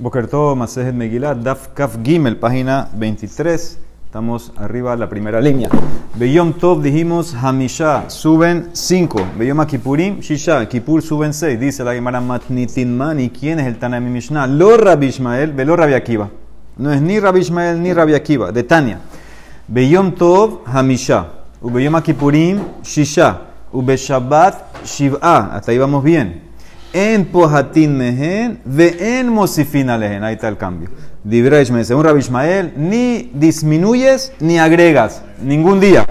Bokerto, Masejet Megillah, Daf Kaf Gimel, página 23. Estamos arriba, la primera línea. Beyom Tov dijimos Hamisha, suben 5. Beyom Akipurim, Shisha, Kipur suben 6. Dice la Gemara Matnitin Mani, ¿quién es el Tana mi Mishnah? Lo Rabbi Ishmael, velo Rabbi Akiva. No es ni Rabbi Ishmael ni Rabbi Akiva, de Tania. Beyom Tov Hamisha, Ubeyom Akipurim, Shisha, Ube Shabbat, Shiv'a. Hasta ahí vamos bien. En pohatin mehen, ve en mosifin alehen. Ahí está el cambio. Dibreish me según Rabbi Ishmael, ni disminuyes ni agregas. Ningún día.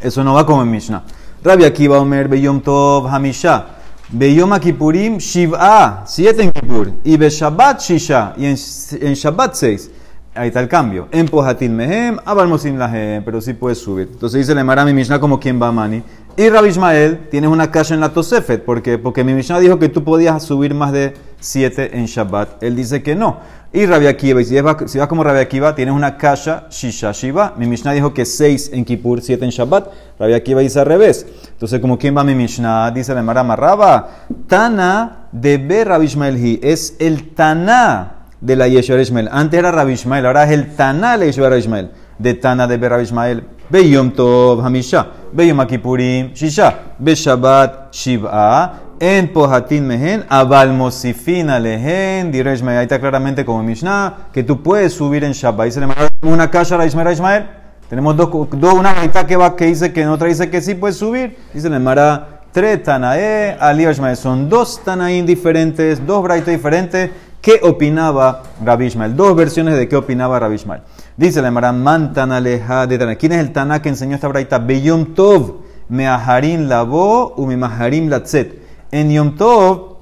Eso no va como en Mishnah. Rabbi Akiva Omer, Beyom Tov Hamisha. Beyom Akipurim, Shiv'a, siete en Kippur. Y Be Shabbat Shisha. Y en, en Shabbat seis. Ahí está el cambio. En pohatin mehem, abalmosim lahem. Pero sí puedes subir. Entonces dice le mi Mishnah como quien va a mani. Y Rabbi Ismael tienes una caja en la Tosefet. ¿Por qué? Porque mi Mishnah dijo que tú podías subir más de 7 en Shabbat. Él dice que no. Y Rabbi Akiva, si, vas, como Rabbi Akiva, tienes una caja Shisha Shiva. Mi Mishnah dijo que 6 en Kippur, 7 en Shabbat. Rabbi Akiva dice al revés. Entonces, como quién va mi Mishnah, dice la Mara Marraba, Tana de Be Rabbi Ismael Es el Tana de la Yeshua Ismael. Antes era Rabbi Ismael, ahora es el Tana de la Yeshua Ismael. De Tana de Be Rabbi Ismael. Beyom Tov Hamisha, Beyom Akipurim Shisha, Beshabbat Shiv'a, en Pohatin Mehen, Abal Mosifin Alehen, Direjme, ahí está claramente como Mishnah, que tú puedes subir en Shabbat. Dice una casa a Ismael Ismael. Tenemos dos, una mitad que va que dice que en otra dice que sí puedes subir. Dice Mara, tres Tanae, Ali Ismael. Son dos Tanaín diferentes, dos Braitos diferentes. ¿Qué opinaba Rabbi Ismael? Dos versiones de qué opinaba Rabbi Ismael. Dice la Mara, Mantan aleja de Tana. ¿Quién es el Tana que enseñó esta braita? Beyom Tov, Meaharim Labo, Umimaharim Latzet. En Yom Tov,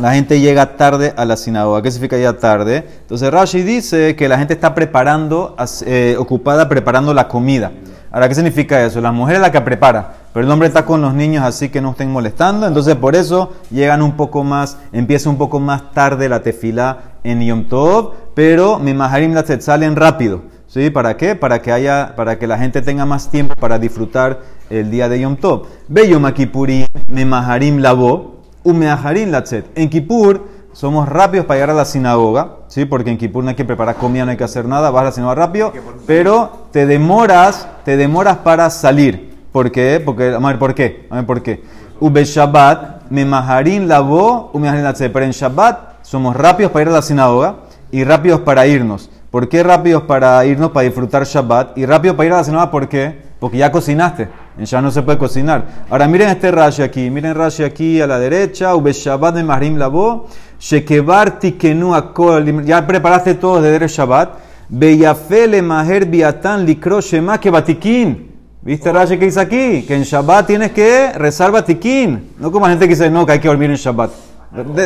la gente llega tarde a la sinagoga. ¿Qué significa ya tarde? Entonces Rashi dice que la gente está preparando, eh, ocupada preparando la comida. Ahora, ¿qué significa eso? La mujer es la que prepara, pero el hombre está con los niños así que no estén molestando. Entonces, por eso llegan un poco más, empieza un poco más tarde la tefila en Yom Tov, pero mi maharim la salen rápido. ¿Sí? ¿Para qué? Para que, haya, para que la gente tenga más tiempo para disfrutar el día de Yom Tov. Ve Yom Kippurim, me maharim lavo, umeaharim latzet. En Kippur somos rápidos para llegar a la sinagoga, ¿sí? porque en Kippur no hay que preparar comida, no hay que hacer nada, vas a la sinagoga rápido, pero te demoras, te demoras para salir. ¿Por qué? Porque, a ver, ¿por qué? A ver, ¿por qué? Ube Shabbat, me maharim lavo. Pero en Shabbat somos rápidos para ir a la sinagoga y rápidos para irnos. ¿Por qué rápidos para irnos para disfrutar Shabbat? Y rápido para ir a la sinagoga, ¿por qué? Porque ya cocinaste. Shabbat no se puede cocinar. Ahora miren este Rashi aquí. Miren Rashi aquí a la derecha. Ube Shabbat de Mahrim Labo. Shekebar tikenu akol. Ya preparaste todo de Dere Shabbat. Beyafele maher biatan likro shema que batikin. ¿Viste Rashi que dice aquí? Que en Shabbat tienes que rezar batikin. No como la gente que dice, no, que hay que dormir en Shabbat.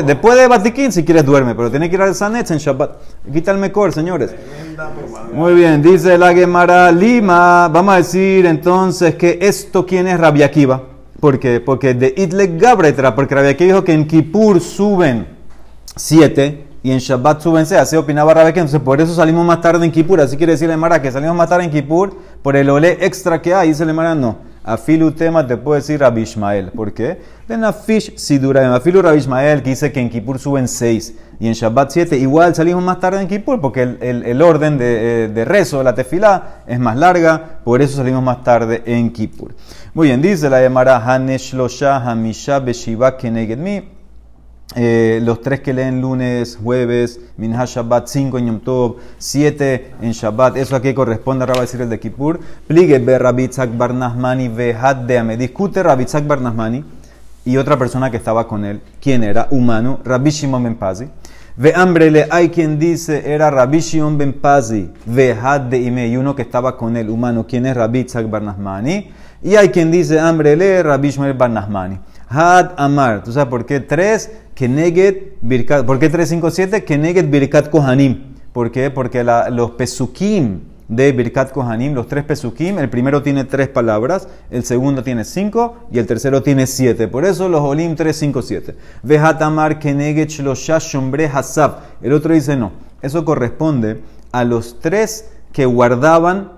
después de batikin, si quieres duerme, pero tienes que ir al Sanetz en Shabbat. Quita el mejor, señores. Muy bien, dice la Gemara Lima. Vamos a decir entonces que esto, ¿quién es Rabbi Akiva? ¿Por qué? Porque de Idle Gabretra, porque Rabbi Akiva dijo que en Kippur suben siete y en Shabbat suben seis. Así opinaba Akiva. Entonces por eso salimos más tarde en Kippur. Así quiere decirle Mara que salimos más tarde en Kippur por el olé extra que hay. Dice le Mara, no. Afilu tema te puede decir Rabbi Ishmael. ¿Por qué? De Nafish si dura. Afilu Rabbi Ishmael que dice que en Kippur suben seis y en Shabbat siete. Igual salimos más tarde en Kippur porque el, el, el orden de, eh, de, rezo, la tefilá, es más larga. Por eso salimos más tarde en Kippur. Muy bien, dice la Gemara Hanesh Losha Hamisha Beshiva Kenegedmi. Eh, los tres que leen lunes, jueves, Minha Shabbat, cinco en Yom Tov, siete en Shabbat, eso aquí corresponde a Rabbi el de Kippur. Pligue be Rabitzak Barnasmani vehad deame. Discute Rabitzak Barnasmani y otra persona que estaba con él. ¿Quién era? Humano, Rabbi Shimon Ben Pazi. Ve hambrele, hay quien dice era Rabbi Shimon Ben Pazi, vehad de ime, y uno que estaba con él, humano. ¿Quién es Rabitzak Barnasmani? Y hay quien dice hambrele, Rabbi Shimon Barnasmani. Had Amar. ¿Tú sabes por qué? Tres, Keneget Birkat. ¿Por qué 357? Keneget Birkat Kohanim. ¿Por qué? Porque la, los Pesukim de Birkat Kohanim, los tres Pesukim, el primero tiene tres palabras, el segundo tiene cinco y el tercero tiene siete. Por eso los Olim 357. Vehat Amar Keneget Shlosha Shombre Hasab. El otro dice no. Eso corresponde a los tres que guardaban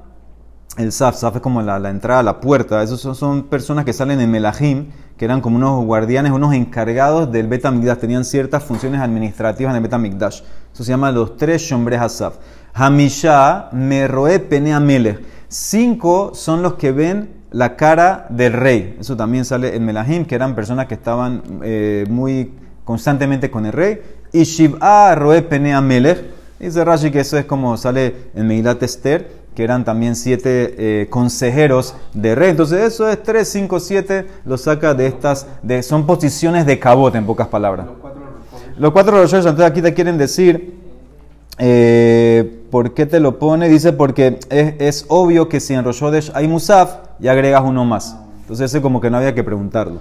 el Saf, Saf es como la, la entrada la puerta. Esos son, son personas que salen en Melahim, que eran como unos guardianes, unos encargados del Betamigdash. Tenían ciertas funciones administrativas en el Betamigdash. Eso se llama los tres Shombres Asaf. Hamisha, Meroe, Pene Amelech. Cinco son los que ven la cara del rey. Eso también sale en Melahim, que eran personas que estaban eh, muy constantemente con el rey. Y Shiv'a, Roe, Pene Amelech. Dice Rashi que eso es como sale en Megilat Esther que eran también siete eh, consejeros de rey. Entonces eso es 3, 5, 7, lo saca de estas, de, son posiciones de cabote en pocas palabras. Los cuatro Rosh entonces aquí te quieren decir, eh, ¿por qué te lo pone? Dice porque es, es obvio que si en Rosh hay Musaf, ya agregas uno más. Entonces ese como que no había que preguntarlo.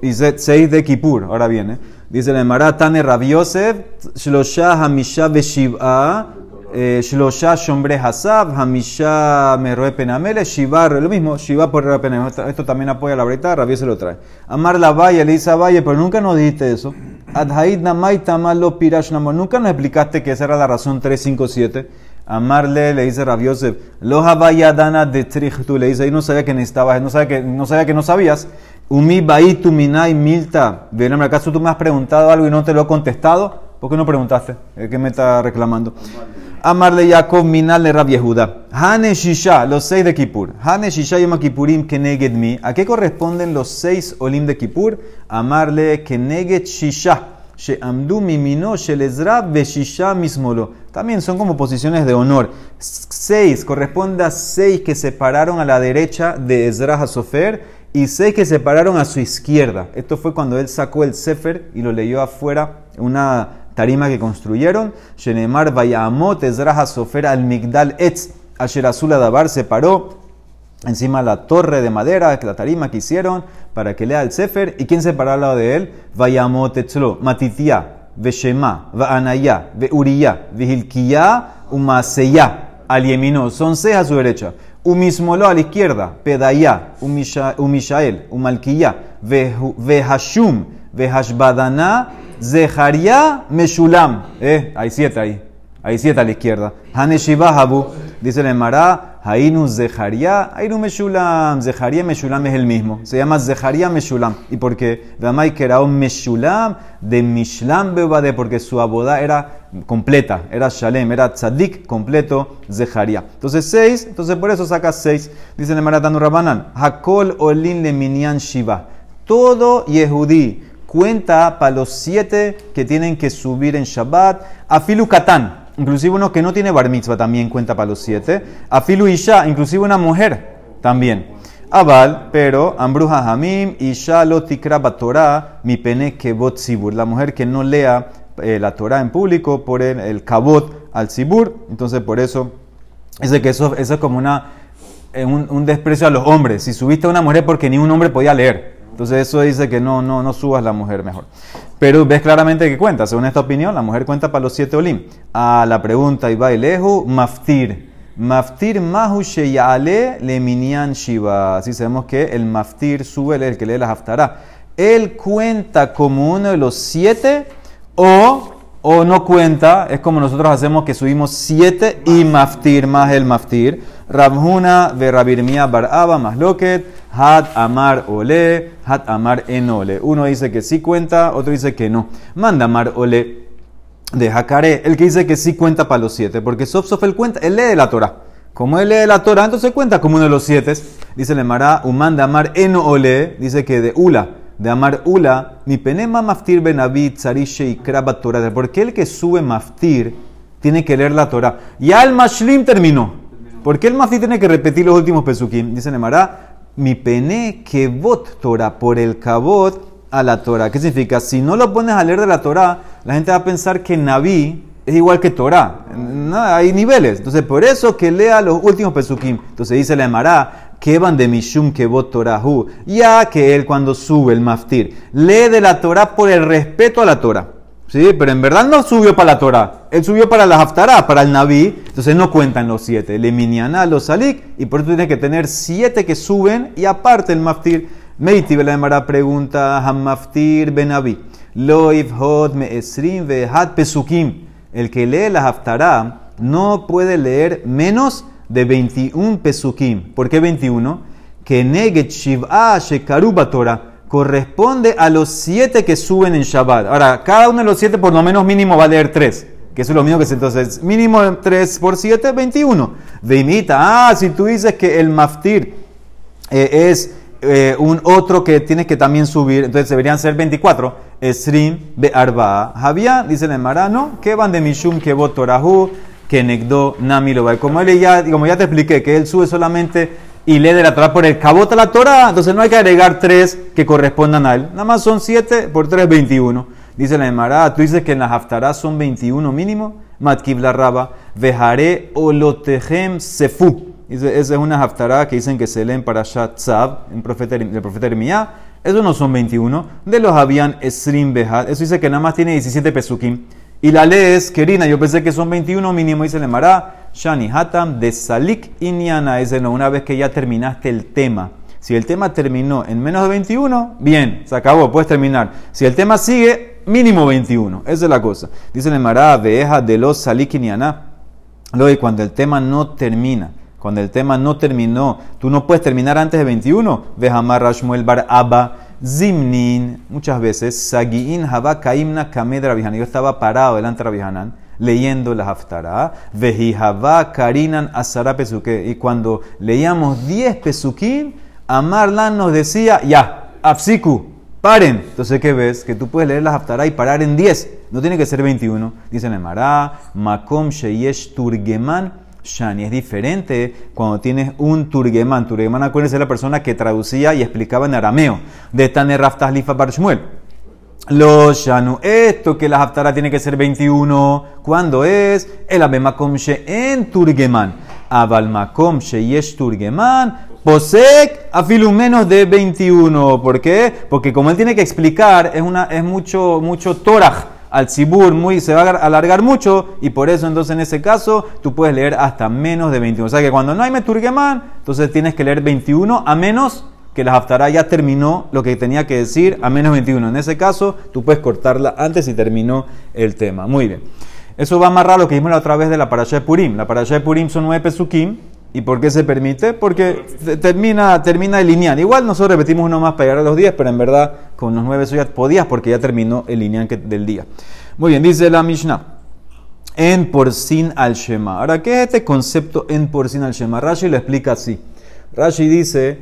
Dice 6 de Kippur, ahora viene. Dice la Emara Tane Rabiosef, Shlosha Hamisha Beshiv'a, Shlosha Shombre Hamisha Meroe Penamele, Shivar, lo mismo, Shiva por. Esto también apoya la breita, Rabio se lo trae. Amar la Valle, le dice a Valle, pero nunca nos dijiste eso. Adhaid Namai Tamalo Pirash nunca nos explicaste que esa era la razón 357. Amarle le dice Rabiosef, Loja Dana de Trichtu, le dice, y no sabía que necesitabas, no sabía que no, sabía que no sabías. Umi Baitu Minai Milta, ¿en ¿acaso tú me has preguntado algo y no te lo he contestado? ¿Por qué no preguntaste? ¿Qué me está reclamando? Amarle Yaakov Minal Rabbi Yehuda. Hane Shisha, los seis de Kippur. Hane Shisha Yom Kippurim Keneged Mi. ¿A qué corresponden los seis Olim de Kippur? Amarle Keneged Shisha. She'amdu mimino shelezra beshisha mismolo. También son como posiciones de honor. Seis, corresponde a seis que se pararon a la derecha de Ezra Sofer y seis que se pararon a su izquierda. Esto fue cuando él sacó el Sefer y lo leyó afuera, una tarima que construyeron. Shenemar Vayamot Ezra Sofer al Migdal Etz. Asher Azul Adabar se paró encima la torre de madera, la tarima que hicieron para que lea el Sefer. ¿Y quién se paró al lado de él? Vayamot Etzlo, Matitía, Veshema, Vaanaya, Veuriya, Vigilkiya, Umaseya, al Yemino. Son seis a su derecha. Umismolo a la izquierda, Pedaya, Umishael, Umalkiya, Vehashum, Vehashbadana, Zeharia Meshulam. Eh, hay siete ahí. Hay siete a la izquierda. Haneshibahabu. Dice el Emara, Hainu Zeharia, Hainu Meshulam. Zeharia Meshulam es el mismo. Se llama Zeharia Meshulam. ¿Y por qué? Damai un Meshulam de Mishlam Bebade, porque su aboda era completa, era Shalem, era Tzadik completo, Zeharia. Entonces seis, entonces por eso saca seis. Dice el Emara Tanu Rabanan, Hakol Olin le Minyan Shiva. Todo Yehudí cuenta para los siete que tienen que subir en Shabbat. Afilu Katan, inclusive uno que no tiene bar mitzvah también cuenta para los siete. Afilu Isha, inclusive una mujer también. Aval, pero Ambruja Hamim, Isha lo tikra Torah, mi pene kebot sibur. La mujer que no lea eh, la Torah en público por el, el kabot al sibur. Entonces, por eso, es que eso, es como una, eh, un desprecio a los hombres. Si subiste a una mujer porque ni un hombre podía leer. Entonces eso dice que no, no, no subas la mujer mejor. Pero ves claramente que cuenta, según esta opinión, la mujer cuenta para los siete olim. A la pregunta, Iba lehu maftir. Maftir mahu sheyale le minyan shiva. Así sabemos que el maftir sube el que lee la haftará. Él cuenta como uno de los siete o, o no cuenta. Es como nosotros hacemos que subimos siete y maftir más el maftir. Rabhuna de Rabirmia Baraba más loquet. Had amar ole, had amar enole. Uno dice que sí cuenta, otro dice que no. Manda amar ole de Jacaré, el que dice que sí cuenta para los siete, porque Sof Sof cuenta, él lee la Torah. Como él lee la Torah, entonces cuenta como uno de los siete. Dice le Mará, de amar eno ole, dice que de Ula, de amar Ula, mi penema maftir benavit zarishe y krabat Torah. Porque el que sube maftir tiene que leer la Torah. Ya el mashlim terminó. ¿Por qué el maftir tiene que repetir los últimos pesukim? Dice Mará, mi pene kebot Torah, por el kabot a la Torah. ¿Qué significa? Si no lo pones a leer de la Torah, la gente va a pensar que Naví es igual que Torah. No, hay niveles. Entonces, por eso que lea los últimos pesukim. Entonces dice la Emara, que van de Mishum Kebot Torahu. Ya que él cuando sube el maftir, lee de la Torah por el respeto a la Torah. Sí, pero en verdad no subió para la Torah. Él subió para la Haftarah, para el Naví. Entonces no cuentan los siete. Le miniana, los salik. Y por eso tiene que tener siete que suben. Y aparte el maftir. Meiti la Emara pregunta. Hammaftir benaví. Loiv hod me esrim vehat pesukim. El que lee la Haftarah no puede leer menos de 21 pesukim. ¿Por qué 21? Que neget shiv'a shekaruba Torah corresponde a los siete que suben en Shabbat. Ahora, cada uno de los siete por lo menos mínimo va a leer tres. Que eso es lo mismo que es entonces. Mínimo 3 por 7, 21. De imita. Ah, si tú dices que el maftir eh, es eh, un otro que tienes que también subir, entonces deberían ser 24. Esrim be arba. Javier, dice el marano, que van de Mishum que torahu, que negdo nami Como, él ya, como ya te expliqué, que él sube solamente y lee de la por el cabota la Torah, entonces no hay que agregar tres que correspondan a él. Nada más son 7 por 3, 21. Dice la Emara, tú dices que en las haftarás son 21 mínimo. Matkib la raba, vejaré olotejem sefu. Esa es una haftará que dicen que se leen para Shatzav, el profeta, el profeta. Esos no son 21. De los habían esrim behad. Eso dice que nada más tiene 17 pesukim. Y la ley es, querina, yo pensé que son 21 mínimo, dice la Emara. Shani Hatam de Salik Inyana. Es una vez que ya terminaste el tema. Si el tema terminó en menos de 21, bien, se acabó, puedes terminar. Si el tema sigue, mínimo 21. Esa es la cosa. Dice la Emara, Veja de los Salik Inyana. Luego, cuando el tema no termina, cuando el tema no terminó, tú no puedes terminar antes de 21. Vejamar Rashmuel Bar Abba. Zimnin, muchas veces, Sagiin Haba Kaimna Kamed Yo estaba parado delante de Rabihanan leyendo la Haftarah, Vejihaba Karinan Asara Pesuke. Y cuando leíamos 10 Pesukim, Amarlan nos decía, ya, Afsiku, paren. Entonces, ¿qué ves? Que tú puedes leer la Haftarah y parar en 10. No tiene que ser 21. Dicen en Mará, Makom Sheyesh Turgeman Shani. Es diferente cuando tienes un Turgeman. Turgeman, acuérdense, la persona que traducía y explicaba en arameo. De Tane Raftah Lifa Barshmuel. Los Shanu, esto que la Haftara tiene que ser 21. ¿Cuándo es? El Abemakom en Turgeman. Abalmakom Yesh Turgeman. Posek afilu menos de 21. ¿Por qué? Porque como él tiene que explicar, es, una, es mucho, mucho toraj al Sibur, muy, se va a alargar mucho y por eso entonces en ese caso tú puedes leer hasta menos de 21. O sea que cuando no hay Meturgeman, entonces tienes que leer 21 a menos que la Haftarah ya terminó lo que tenía que decir a menos 21. En ese caso, tú puedes cortarla antes y terminó el tema. Muy bien. Eso va a amarrar lo que vimos la otra vez de la parasha de Purim. La parasha de Purim son nueve pesukim. ¿Y por qué se permite? Porque termina, termina el lineal. Igual nosotros repetimos uno más para llegar a los 10, pero en verdad con los nueve ya podías porque ya terminó el lineal del día. Muy bien, dice la Mishnah. En por sin al Shema. Ahora, ¿qué es este concepto en por sin al Shema? Rashi lo explica así. Rashi dice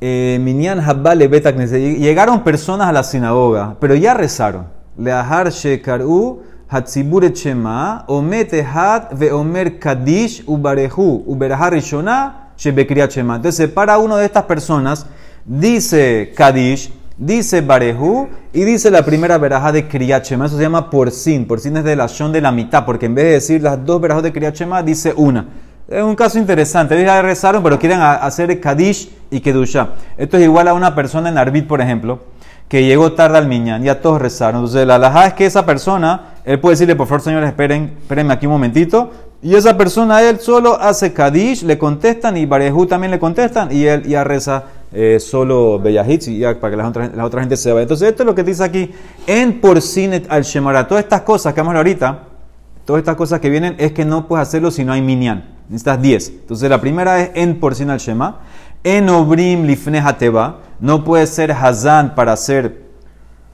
Minyan Habbale Llegaron personas a la sinagoga, pero ya rezaron. Leahar Shekaru Hatzibure Shema, Omete Hat Ve Omer Kadish Ubarehu, Uberahar Rishona Shebekriat Shema. Entonces, para uno de estas personas, dice Kadish, dice Barehu y dice la primera veraja de Kriyat Shema. Eso se llama porcin. Porcin es de la shon de la mitad, porque en vez de decir las dos verajas de Kriyat Shema, dice una. Es un caso interesante. Ellos ya rezaron, pero quieren hacer Kadish y Kedusha. Esto es igual a una persona en Arbit, por ejemplo, que llegó tarde al Miñán. Ya todos rezaron. Entonces, la alajá es que esa persona, él puede decirle, por favor, señores, esperen, espérenme aquí un momentito. Y esa persona, él solo hace Kadish, le contestan y Barejú también le contestan. Y él ya reza eh, solo Bellahitz y para que la otra, gente se vaya. Entonces, esto es lo que dice aquí. En Porcinet al Shemara. Todas estas cosas que vamos a ahorita, todas estas cosas que vienen, es que no puedes hacerlo si no hay Minyan. Necesitas 10. Entonces la primera es en porción al Shema. En obrim lifne hateba. No puede ser hazan para hacer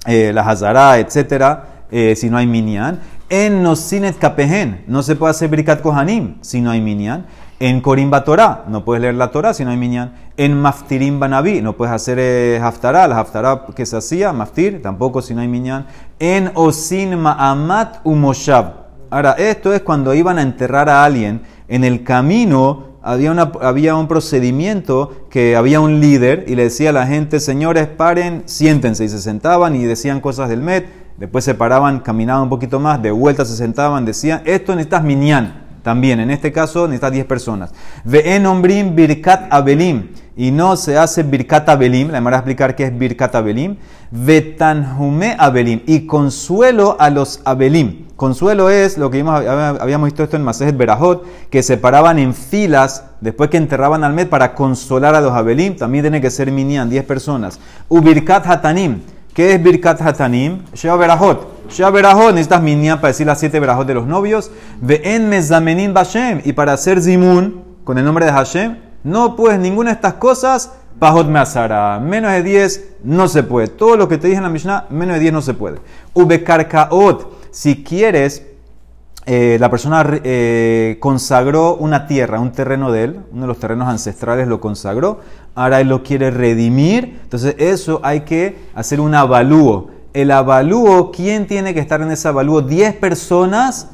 eh, la hazara, etc. Eh, si no hay minyan. En nosinet kapehen. No se puede hacer brikat kohanim si no hay minyan. En Korimba Torah, no puedes leer la Torah si no hay minyan. En Maftirim Banaví, no puedes hacer eh, haftarah, la haftarah que se hacía, Maftir, tampoco si no hay minyan. En Osin Ma'amat Umoshav. Ahora, esto es cuando iban a enterrar a alguien en el camino había, un procedimiento que había un líder y le decía a la gente, señores, paren, siéntense. Y se sentaban y decían cosas del Met, después se paraban, caminaban un poquito más, de vuelta se sentaban, decían, esto necesitas minyan. También, en este caso, necesitas 10 personas. Ve en ombrim birkat abelim. Y no se hace birkat abelim. La a explicar qué es birkat abelim. Vetanjume abelim. Y consuelo a los abelim. Consuelo es lo que habíamos visto esto en Masejet Berajot, que se paraban en filas después que enterraban al Med para consolar a los Abelim. También tiene que ser Minyan, 10 personas. Ubirkat Hatanim. ¿Qué es Birkat Hatanim? Shea Berajot. Shea Berajot, necesitas Minyan para decir las 7 Berajot de los novios. Ve'en Mezamenim Bashem. Y para hacer Zimun, con el nombre de Hashem, no puedes ninguna de estas cosas, Pajot Meazara. Menos de 10 no se puede. Todo lo que te dije en la Mishnah, menos de 10 no se puede. Ubekarkaot, si quieres, eh, la persona eh, consagró una tierra, un terreno de él, uno de los terrenos ancestrales lo consagró, ahora él lo quiere redimir, entonces eso hay que hacer un avalúo. El avalúo, ¿quién tiene que estar en ese avalúo? 10 personas,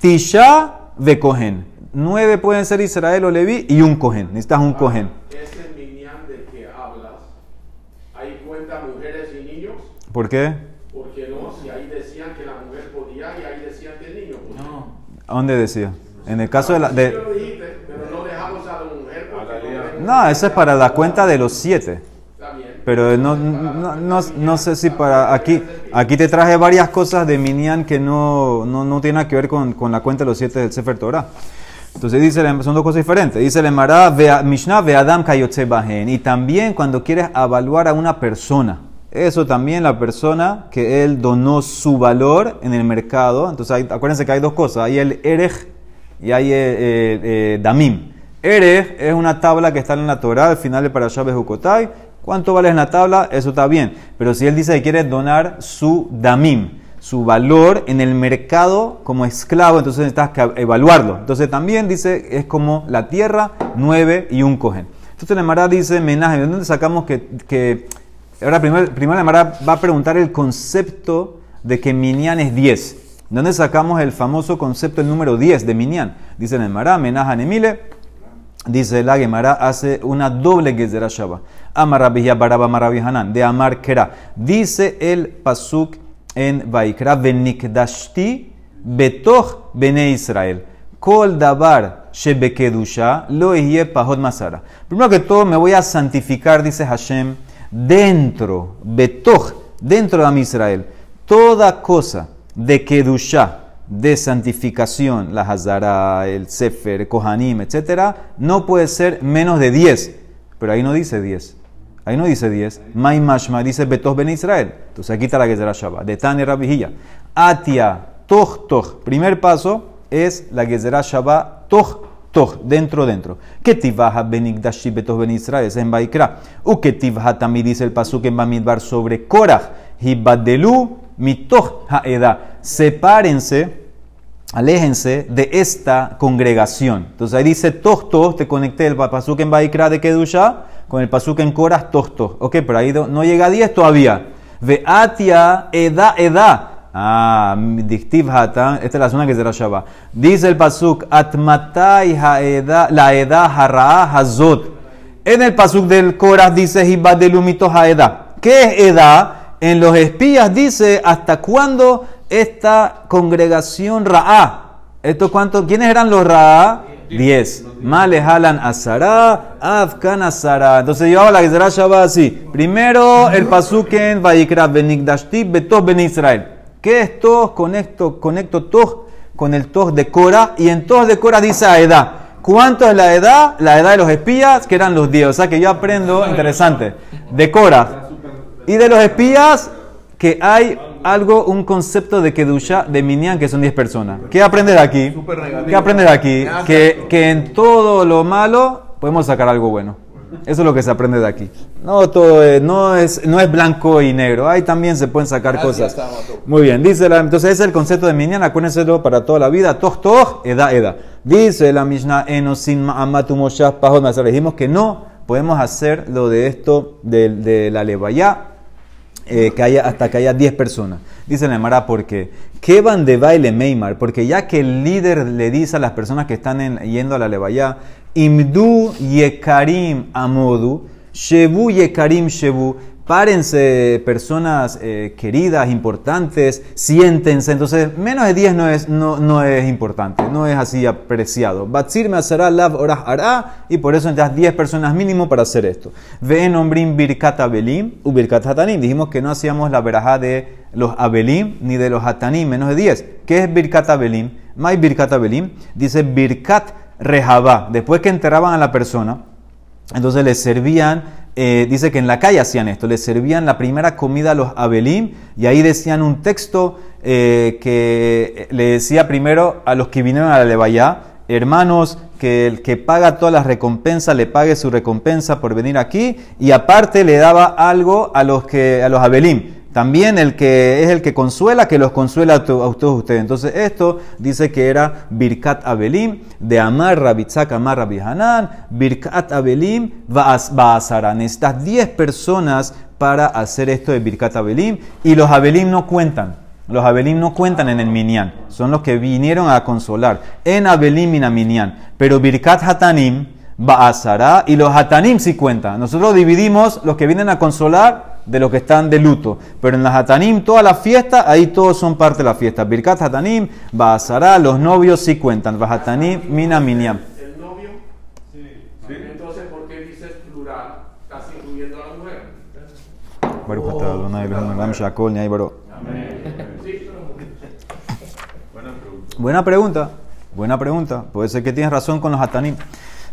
Tisha de Cohen. Nueve pueden ser Israel o Levi y un Cohen. Necesitas un Cohen. ¿Ese minyan del que hablas, ahí cuenta mujeres y niños? ¿Por qué? Porque no, si ahí decían que la mujer podía y ahí decían que el niño podía. No. ¿A dónde decía? En el caso de la... De... lo dijiste, pero no dejamos a la mujer porque No, eso es para la cuenta de los siete. Pero no, no, no, no, sé si para aquí, aquí te traje varias cosas de Minyan que no, no, no tienen nada que ver con, con la cuenta de los siete del Sefer Torah. Entonces dice, son dos cosas diferentes. Dice el Emara, Mishnah ve Adam Bahen. Y también cuando quieres evaluar a una persona, eso también la persona que él donó su valor en el mercado. Entonces acuérdense que hay dos cosas. Hay el Erej y hay el, Damim. Erej es una tabla que está en la Torah al final de Parashah Bejukotai. ¿Cuánto vale en la tabla? Eso está bien. Pero si él dice que quiere donar su Damim, su valor en el mercado como esclavo, entonces necesitas que evaluarlo. Entonces también dice, es como la tierra, nueve y un cogen. Entonces la Mara dice, menaje, ¿de dónde sacamos que, ahora primero, primero la Mara va a preguntar el concepto de que Minyan es 10. ¿De dónde sacamos el famoso concepto, el número 10 de Minyan? Dice la Mara, menaja nemile, dice la Gemara, hace una doble gezerah shaba. Amarabihya baraba marabihanan, de Amar Kera. Dice el pasuk en Vaikra, Venikdashti betoch bene Israel. Kol davar shebekedusha lo pahot masara. Primero que todo me voy a santificar, dice Hashem, dentro, betoch, dentro de Israel. Toda cosa de kedusha, de santificación, la Hazara, el Sefer, Kohanim, etc., no puede ser menos de 10. Pero ahí no dice 10. Ahí no dice 10. Mai mashma dice Betos ben Israel. Entonces aquí está la Gezerah Shabbat. De Tani Rabijilla. Atia, toch, toch. Primer paso es la Gezerah Shabbat, toch, toch. Dentro, dentro. Ketivah benigdashi betos ben Israel. Es en Baikra. U ketivah también dice el paso que en Bamidbar sobre Korach. Hibadelu mitoch haeda. Sepárense aléjense de esta congregación. Entonces ahí dice toch, toch, te conecté el pasuk en Baikra de Kedusha con el pasuk en Coras, tosto. Ok, pero ahí no llega a 10 todavía. Veatia eda eda. Ah, dictiv hata, esta es la zona que será Shabbat. Dice el pasuk, atmatai haeda, la eda harra hazot. En el pasuk del Coras dice hibadelumito haeda. ¿Qué es eda? En los espías dice hasta cuándo esta congregación ra'a. ¿Esto cuánto? ¿Quiénes eran los ra'a? 10. Male halan asara, afkan asara. Entonces yo hago la Gezerah va así. Primero el pasuken vayikra benigdashti betos ben Israel. ¿Qué es tos? Conecto, conecto tos con el tos de Cora. Y en tos de Cora dice a edad. ¿Cuánto es la edad? La edad de los espías, que eran los 10. O sea que yo aprendo, interesante, de Cora. Y de los espías, que hay algo, un concepto de Kedusha de Minyan, que son 10 personas. ¿Qué aprender aquí? ¿Qué aprender aquí? Que, que en todo lo malo podemos sacar algo bueno. Eso es lo que se aprende de aquí. No todo es, no es, no es blanco y negro. Ahí también se pueden sacar cosas. Muy bien. Dice la, entonces ese es el concepto de Minyan. Acuérdenselo para toda la vida. Toch, toch, eda, eda. Dice la Mishnah, enosin amatu moshach pahot Dijimos que no podemos hacer lo de esto de, de la levaya eh, que haya, hasta que haya 10 personas. Dice la Emara, ¿por qué? ¿Qué van de baile Meimar? Porque ya que el líder le dice a las personas que están yendo a la levaya, Imdu yekarim amodu, Shebu yekarim shebu, párense personas eh, queridas, importantes, siéntense. Entonces, menos de 10 no es, no, no es importante, no es así apreciado. Batsir me asará lav orah hará, y por eso necesitas 10 personas mínimo para hacer esto. Ve nombrim birkat abelim u birkat hatanim. Dijimos que no hacíamos la verajá de los abelim ni de los hatanim, menos de 10. ¿Qué es birkat abelim? May birkat abelim. Dice birkat rehabá. Después que enterraban a la persona, entonces les servían eh, dice que en la calle hacían esto, les servían la primera comida a los abelim y ahí decían un texto eh, que le decía primero a los que vinieron a la levaya, hermanos, que el que paga todas las recompensas le pague su recompensa por venir aquí y aparte le daba algo a los que a los abelim. También el que es el que consuela, que los consuela a, todos ustedes. Entonces esto dice que era Birkat Abelim, de Amar Rabitzak Amar Rabbi Hanan, Birkat Abelim Baasara. Necesitas 10 personas para hacer esto de Birkat Abelim y los Abelim no cuentan. Los Abelim no cuentan en el Minyan, son los que vinieron a consolar. En Abelim y Minyan. Pero Birkat Hatanim, Baasara y los Hatanim sí cuentan. Nosotros dividimos los que vienen a consolar de los que están de luto. Pero en las Hatanim, toda la fiesta, ahí todos son parte de la fiesta. Birkat Hatanim, Baasara, los novios sí cuentan. Hatanim, Mina Minyan. ¿El novio? Sí. Entonces, ¿por qué dices plural? ¿Estás incluyendo a la mujer? Buena pregunta. Buena pregunta. Puede ser que tienes razón con los Hatanim.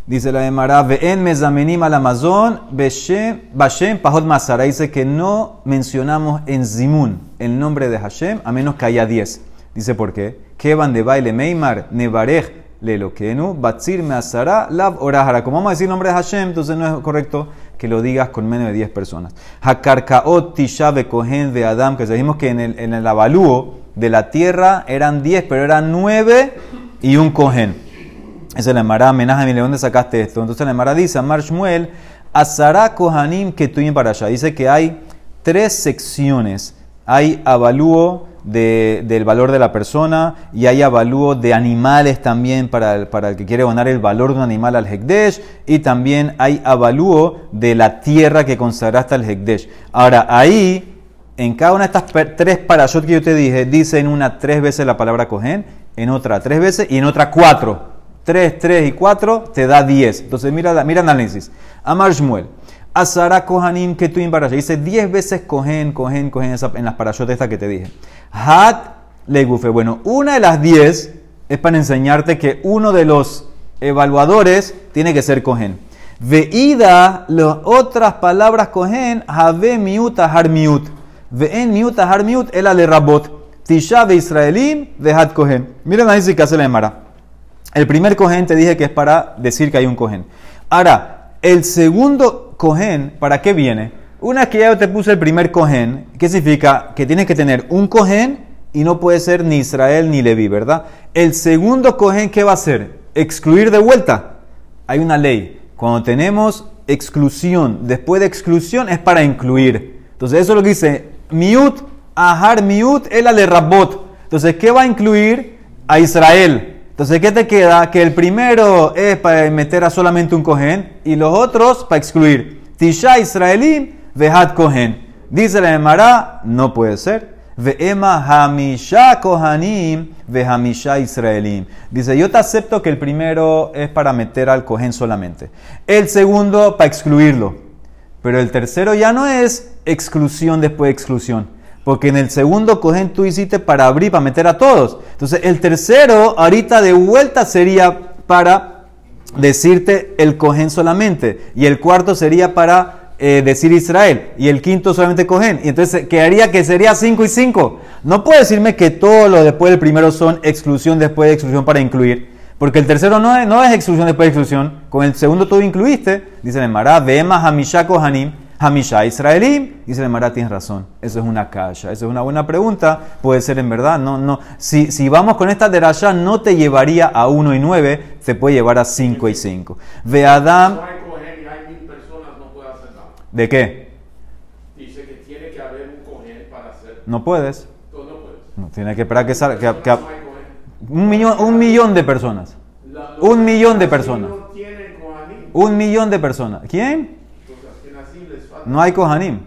Dice la Emara, en mezamenim al Amazon, Bashem Pahot Masara. Dice que no mencionamos en Zimun el nombre de Hashem a menos que haya 10. Dice por qué. Kevan de baile Meimar, Nevarej Lelokenu, Batzir Measara, Lav Orahara. Como vamos a decir nombre de Hashem, entonces no es correcto que lo digas con menos de 10 personas. Hakarkaot Tishabe Kohen de Adam, que dijimos que en el, en el avalúo de la tierra eran 10, pero eran 9 y un Kohen. Es la Emara, amenaza ¿de dónde sacaste esto? Entonces la Emara dice, Amar Shmuel, Azara Kohanim Ketuim para allá. Dice que hay tres secciones. Hay avalúo del valor de la persona y hay avalúo de animales también para el, el que quiere ganar el valor de un animal al Hekdesh y también hay avalúo de la tierra que consagraste al Hekdesh. Ahora, ahí, en cada una de estas tres parashot que yo te dije, dice en una tres veces la palabra Kohen, en otra tres veces y en otra cuatro. 3, 3 y 4 te da 10. Entonces mira, mira análisis. Amar Shmuel. Azara Kohanim que tú Dice 10 veces Kohen, Kohen, Kohen en las parashot esta que te dije. Hat Legufe. Bueno, una de las 10 es para enseñarte que uno de los evaluadores tiene que ser Kohen. Veida, las otras palabras Kohen, Have miut ahar miut. Ve'en miut ahar miut, el ale rabot. Tisha de Israelim, hat Kohen. Mira el análisis que hace la Emara. El primer cohen te dije que es para decir que hay un cohen. Ahora, el segundo cohen, ¿para qué viene? Una que ya te puse el primer cohen, ¿qué significa? Que tienes que tener un cohen y no puede ser ni Israel ni Levi, ¿verdad? El segundo cohen, ¿qué va a hacer? Excluir de vuelta. Hay una ley. Cuando tenemos exclusión, después de exclusión es para incluir. Entonces, eso es lo que dice miut, ahar miut, el ale rabot. Entonces, ¿qué va a incluir? A Israel. Entonces, ¿qué te queda? Que el primero es para meter a solamente un cohen y los otros para excluir. Tisha Israelim, Vehat Kohen. Dice la Emara, no puede ser. Ve'ema Hamisha Kohanim, Vehamisha Israelim. Dice, yo te acepto que el primero es para meter al cohen solamente. El segundo para excluirlo. Pero el tercero ya no es exclusión después de exclusión. Porque en el segundo cogen tú hiciste para abrir, para meter a todos. Entonces el tercero, ahorita de vuelta, sería para decirte el cogen solamente. Y el cuarto sería para eh, decir Israel. Y el quinto solamente cogen. Y entonces quedaría que sería 5 y 5. No puede decirme que todo lo después del primero son exclusión después de exclusión para incluir. Porque el tercero no es, no es exclusión después de exclusión. Con el segundo tú incluiste. Dice Mará, Vema Hamisha Kohanim. Hamisha Israelim. Dice el Mara, tienes razón. Eso es una kasha. Eso es una buena pregunta. Puede ser en verdad. No, no. Si, si vamos con esta derasha, no te llevaría a 1 y 9, te puede llevar a 5 y 5. Ve Adam. ¿De qué? Dice que tiene que haber un cohen para hacer. No puedes. No, puedes. No, tiene que esperar que salga. Que, un, millón, un millón de personas. un millón de personas. Un millón de personas. ¿Quién? No hay Kohanim.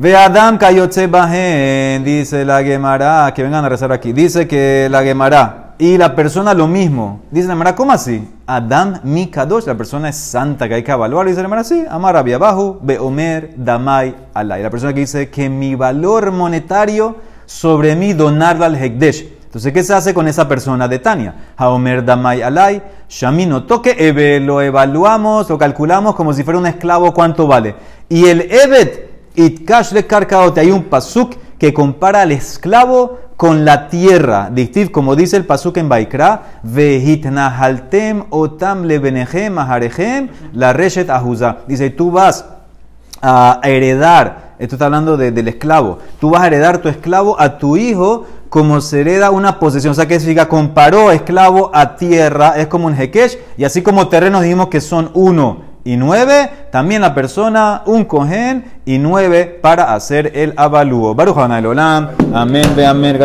Ve Adam Kayotze Bahen, dice la Gemara, que vengan a rezar aquí. Dice que la Gemara y la persona lo mismo. Dice la Gemara, ¿cómo así? Adam Mikadosh, la persona es santa que hay que evaluar. Dice la Gemara, sí, Amar Rabbi abajo, Be Omer Damai Alay. La persona que dice que mi valor monetario sobre mí donarlo al Hekdesh. Entonces, ¿qué se hace con esa persona de Tania? Haomer Damay Alay, Shamino Toque Ebe, lo evaluamos, lo calculamos como si fuera un esclavo, ¿cuánto vale? Y el Evet Itkash de Karkaote, hay un pasuk que compara al esclavo con la tierra. Dictiv, como dice el pasuk en Baikra, vehitnahaltem otam lebenehem aharehem la reshet ahuzá. Dice, tú vas a heredar, esto está hablando de- del esclavo, tú vas a heredar tu esclavo a tu hijo como se hereda una posesión. O sea, que significa comparó esclavo a tierra, es como un hekesh, y así como terrenos dijimos que son uno y nueve, también la persona, un cohen y nueve para hacer el avalúo. Baruch Olam, amén, ve amén.